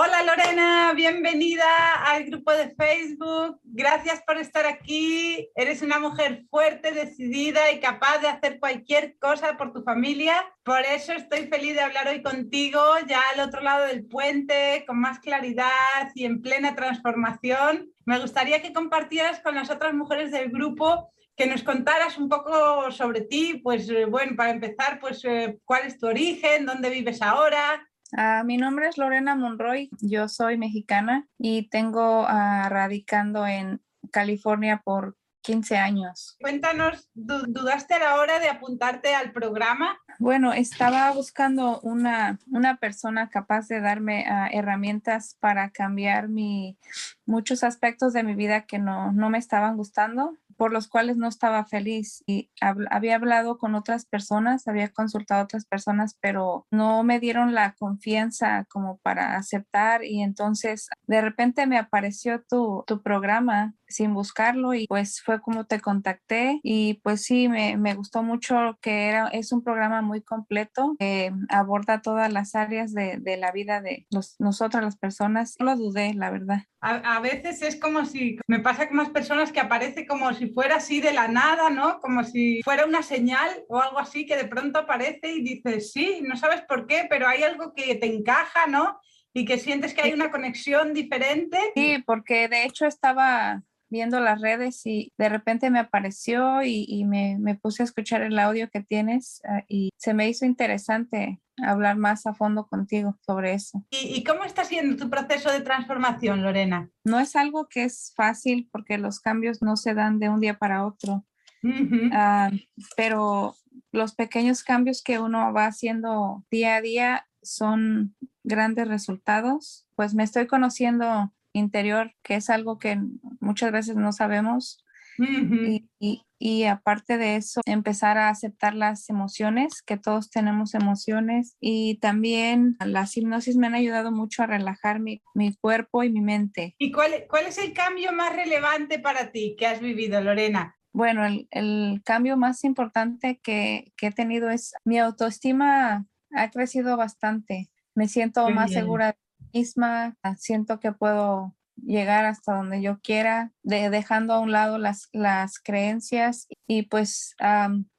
Hola Lorena, bienvenida al grupo de Facebook. Gracias por estar aquí. Eres una mujer fuerte, decidida y capaz de hacer cualquier cosa por tu familia. Por eso estoy feliz de hablar hoy contigo, ya al otro lado del puente, con más claridad y en plena transformación. Me gustaría que compartieras con las otras mujeres del grupo que nos contaras un poco sobre ti, pues eh, bueno, para empezar, pues eh, cuál es tu origen, dónde vives ahora, Ah, mi nombre es Lorena Monroy, yo soy mexicana y tengo uh, radicando en California por 15 años. Cuéntanos, ¿dudaste a la hora de apuntarte al programa? Bueno, estaba buscando una, una persona capaz de darme uh, herramientas para cambiar mi, muchos aspectos de mi vida que no, no me estaban gustando por los cuales no estaba feliz y había hablado con otras personas, había consultado a otras personas, pero no me dieron la confianza como para aceptar y entonces de repente me apareció tu, tu programa sin buscarlo y pues fue como te contacté y pues sí, me, me gustó mucho que era, es un programa muy completo, que aborda todas las áreas de, de la vida de los, nosotras las personas. No lo dudé, la verdad. A, a, veces es como si, me pasa con más personas que aparece como si fuera así de la nada, ¿no? Como si fuera una señal o algo así que de pronto aparece y dices, sí, no sabes por qué, pero hay algo que te encaja, ¿no? Y que sientes que hay una conexión diferente. Sí, porque de hecho estaba viendo las redes y de repente me apareció y, y me, me, puse a escuchar el audio que tienes uh, y se me hizo interesante hablar más a fondo contigo sobre eso. ¿Y, ¿Y, cómo está siendo tu proceso de transformación, Lorena? No es algo que es fácil porque los cambios no se dan de un día para otro, uh -huh. uh, pero los pequeños cambios que uno va haciendo día a día son grandes resultados. Pues me estoy conociendo interior, que es algo que muchas veces no sabemos. Uh -huh. y, y, y, aparte de eso, empezar a aceptar las emociones, que todos tenemos emociones. Y también las hipnosis me han ayudado mucho a relajar mi, mi cuerpo y mi mente. ¿Y cuál, cuál, es el cambio más relevante para ti que has vivido, Lorena? Bueno, el, el cambio más importante que, que, he tenido es mi autoestima ha crecido bastante. Me siento más bien. segura misma, siento que puedo llegar hasta donde yo quiera, de, dejando a un lado las, las creencias y pues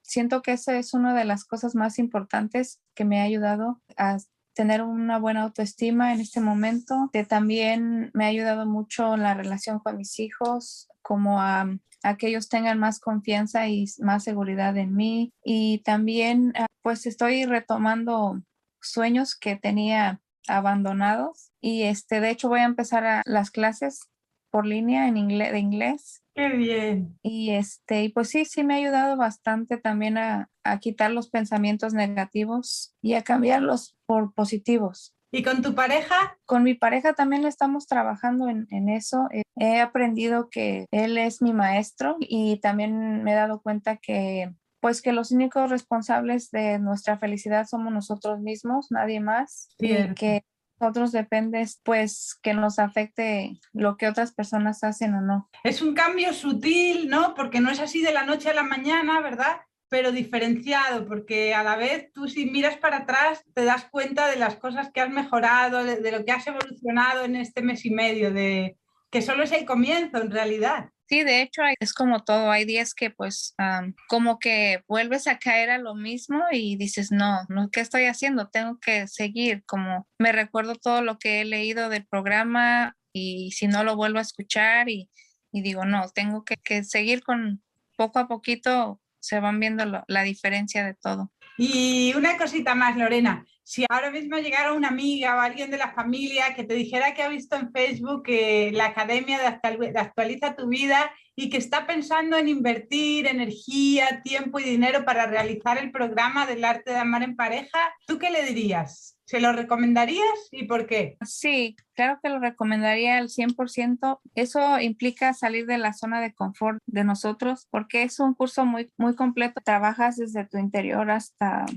siento que esa es una de las cosas más importantes que me ha ayudado a tener una buena autoestima en este momento, que también me ha ayudado mucho en la relación con mis hijos, como a, a que ellos tengan más confianza y más seguridad en mí. Y también uh, pues estoy retomando sueños que tenía abandonados y este de hecho voy a empezar a las clases por línea en inglés de inglés qué bien y este y pues sí sí me ha ayudado bastante también a, a quitar los pensamientos negativos y a cambiarlos por positivos ¿Y con tu pareja? Con mi pareja también estamos trabajando en, en, eso. He aprendido que él es mi maestro y también me he dado cuenta que pues que los únicos responsables de nuestra felicidad somos nosotros mismos, nadie más, Bien. y que nosotros depende pues que nos afecte lo que otras personas hacen o no. Es un cambio sutil, ¿no? Porque no es así de la noche a la mañana, ¿verdad? Pero diferenciado, porque a la vez tú si miras para atrás te das cuenta de las cosas que has mejorado, de, de lo que has evolucionado en este mes y medio, de que solo es el comienzo en realidad. Sí, de hecho es como todo, hay días que pues como que vuelves a caer a lo mismo y dices, no, no, ¿qué estoy haciendo? Tengo que seguir, como me recuerdo todo lo que he leído del programa y si no lo vuelvo a escuchar y, digo, no, tengo que, seguir con poco a poquito, se van viendo la diferencia de todo. Y una cosita más, Lorena, si ahora mismo llegara una amiga o alguien de la familia que te dijera que ha visto en Facebook eh, la Academia de, de Actualiza tu Vida y que está pensando en invertir energía, tiempo y dinero para realizar el programa del arte de amar en pareja, ¿tú qué le dirías? ¿Se lo recomendarías y por qué? Sí, claro que lo recomendaría al 100%. Eso implica salir de la zona de confort de nosotros porque es un curso muy, muy completo. Trabajas desde tu interior hasta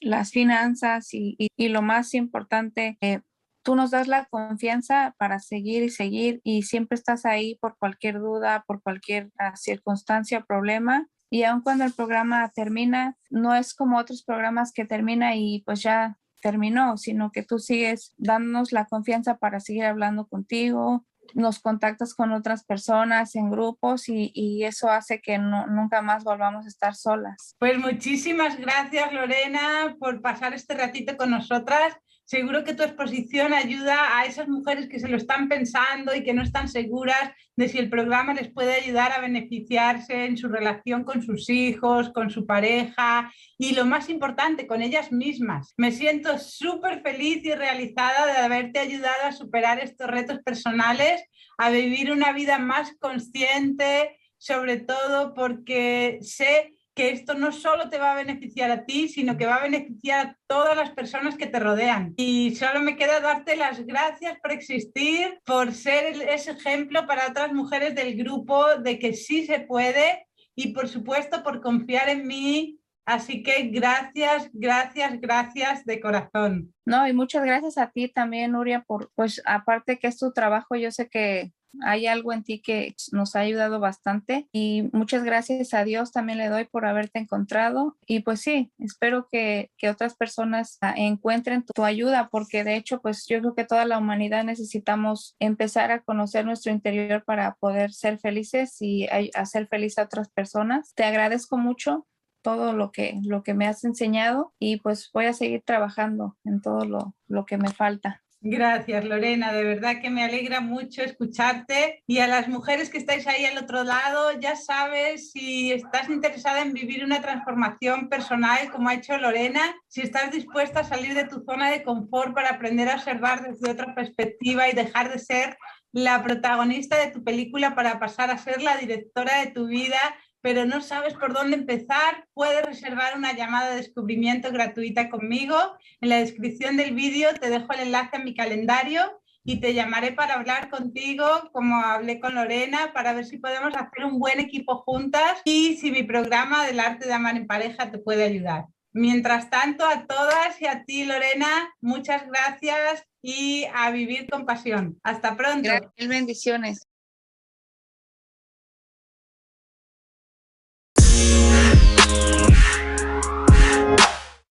las finanzas y, y, lo más importante, eh, tú nos das la confianza para seguir y seguir y siempre estás ahí por cualquier duda, por cualquier uh, circunstancia, problema. Y aun cuando el programa termina, no es como otros programas que termina y pues ya terminó, sino que tú sigues dándonos la confianza para seguir hablando contigo, nos contactas con otras personas en grupos y, y eso hace que no, nunca más volvamos a estar solas. Pues muchísimas gracias Lorena por pasar este ratito con nosotras Seguro que tu exposición ayuda a esas mujeres que se lo están pensando y que no están seguras de si el programa les puede ayudar a beneficiarse en su relación con sus hijos, con su pareja y lo más importante, con ellas mismas. Me siento súper feliz y realizada de haberte ayudado a superar estos retos personales, a vivir una vida más consciente, sobre todo porque sé que esto no solo te va a beneficiar a ti, sino que va a beneficiar a todas las personas que te rodean. Y solo me queda darte las gracias por existir, por ser ese ejemplo para otras mujeres del grupo de que sí se puede y por supuesto por confiar en mí. Así que gracias, gracias, gracias de corazón. No, y muchas gracias a ti también, Nuria, por, pues aparte que es tu trabajo, yo sé que hay algo en ti que nos ha ayudado bastante y muchas gracias a Dios también le doy por haberte encontrado y pues sí, espero que, otras personas ah, encuentren tu, ayuda porque de hecho pues yo creo que toda la humanidad necesitamos empezar a conocer nuestro interior para poder ser felices y hacer feliz a otras personas. Te agradezco mucho todo lo que, lo que me has enseñado y pues voy a seguir trabajando en todo lo, lo que me falta. Gracias, Lorena. De verdad que me alegra mucho escucharte. Y a las mujeres que estáis ahí al otro lado, ya sabes, si estás interesada en vivir una transformación personal como ha hecho Lorena, si estás dispuesta a salir de tu zona de confort para aprender a observar desde otra perspectiva y dejar de ser la protagonista de tu película para pasar a ser la directora de tu vida, pero no sabes por dónde empezar, puedes reservar una llamada de descubrimiento gratuita conmigo. En la descripción del vídeo te dejo el enlace a mi calendario y te llamaré para hablar contigo, como hablé con Lorena, para ver si podemos hacer un buen equipo juntas y si mi programa del arte de amar en pareja te puede ayudar. Mientras tanto, a todas y a ti, Lorena, muchas gracias y a vivir con pasión. Hasta pronto. Gracias, bendiciones.